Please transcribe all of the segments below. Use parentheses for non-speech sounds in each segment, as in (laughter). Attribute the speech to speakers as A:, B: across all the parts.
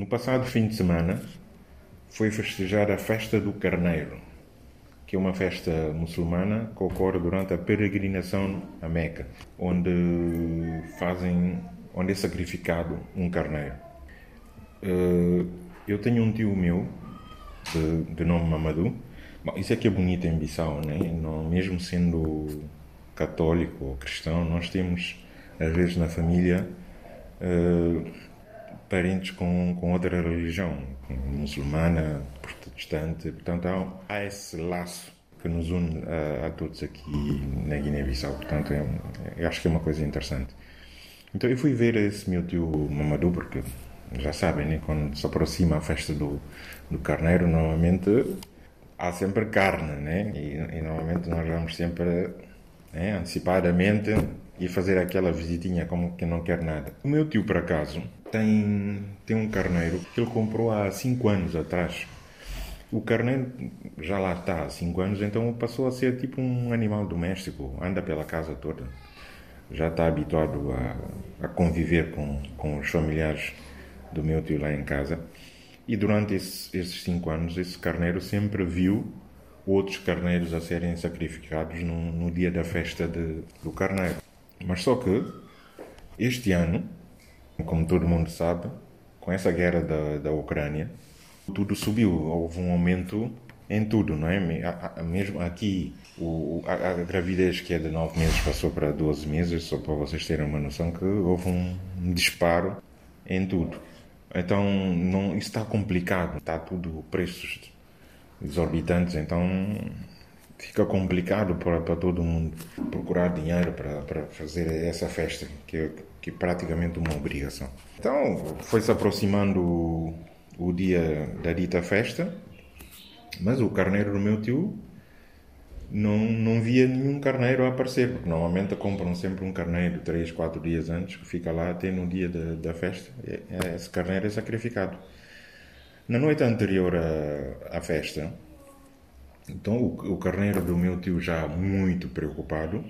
A: No passado fim de semana foi festejar a festa do Carneiro, que é uma festa muçulmana que ocorre durante a peregrinação a Meca, onde fazem, onde é sacrificado um carneiro. Eh, eu tenho um tio meu de, de nome Mamadou. Bom, isso é que é bonito em Bissau, né? Não, mesmo sendo católico ou cristão, nós temos às vezes na família uh, parentes com, com outra religião, muçulmana, protestante, portanto há, há esse laço que nos une a, a todos aqui na Guiné-Bissau, portanto é, eu acho que é uma coisa interessante. Então eu fui ver esse meu tio Mamadou porque já sabem, né? quando se aproxima a festa do, do carneiro, normalmente há sempre carne, né? E, e normalmente nós vamos sempre né, antecipadamente e fazer aquela visitinha como que não quer nada. O meu tio, por acaso, tem, tem um carneiro que ele comprou há 5 anos atrás. O carneiro já lá está há 5 anos, então passou a ser tipo um animal doméstico, anda pela casa toda. Já está habituado a, a conviver com, com os familiares do meu tio lá em casa. E durante esses, esses cinco anos, esse carneiro sempre viu outros carneiros a serem sacrificados no, no dia da festa de, do carneiro. Mas só que este ano, como todo mundo sabe, com essa guerra da, da Ucrânia, tudo subiu. Houve um aumento em tudo, não é? Mesmo aqui, o, a, a, gravidez que é de 9 meses passou para 12 meses, só para vocês terem uma noção que houve um disparo em tudo. Então, não, isso está complicado, está tudo preços exorbitantes, então fica complicado para, para todo mundo procurar dinheiro para, para fazer essa festa, que é, que é praticamente uma obrigação. Então, foi-se aproximando o, o dia da dita festa, mas o carneiro do meu tio não, não via nenhum carneiro a aparecer, porque normalmente compram sempre um carneiro 3, 4 dias antes, que fica lá até no dia da, da festa. Esse carneiro é sacrificado. Na noite anterior à, à festa, então o, o carneiro do meu tio, já muito preocupado,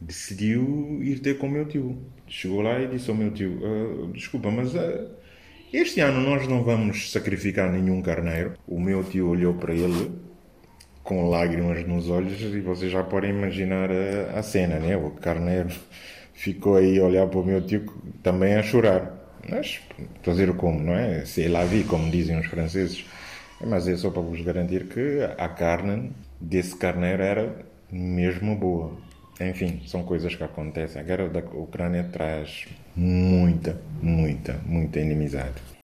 A: decidiu ir ter com o meu tio. Chegou lá e disse ao meu tio: uh, Desculpa, mas uh, este ano nós não vamos sacrificar nenhum carneiro. O meu tio olhou para ele com lágrimas nos olhos e vocês já podem imaginar a, a cena, né? O carneiro (laughs) ficou aí a olhar para o meu tio também a chorar. Mas fazer como, não é? Se la vie, como dizem os franceses. Mas é só para vos garantir que a carne desse carneiro era mesmo boa. Enfim, são coisas que acontecem. A guerra da Ucrânia traz muita, muita, muita inimizade.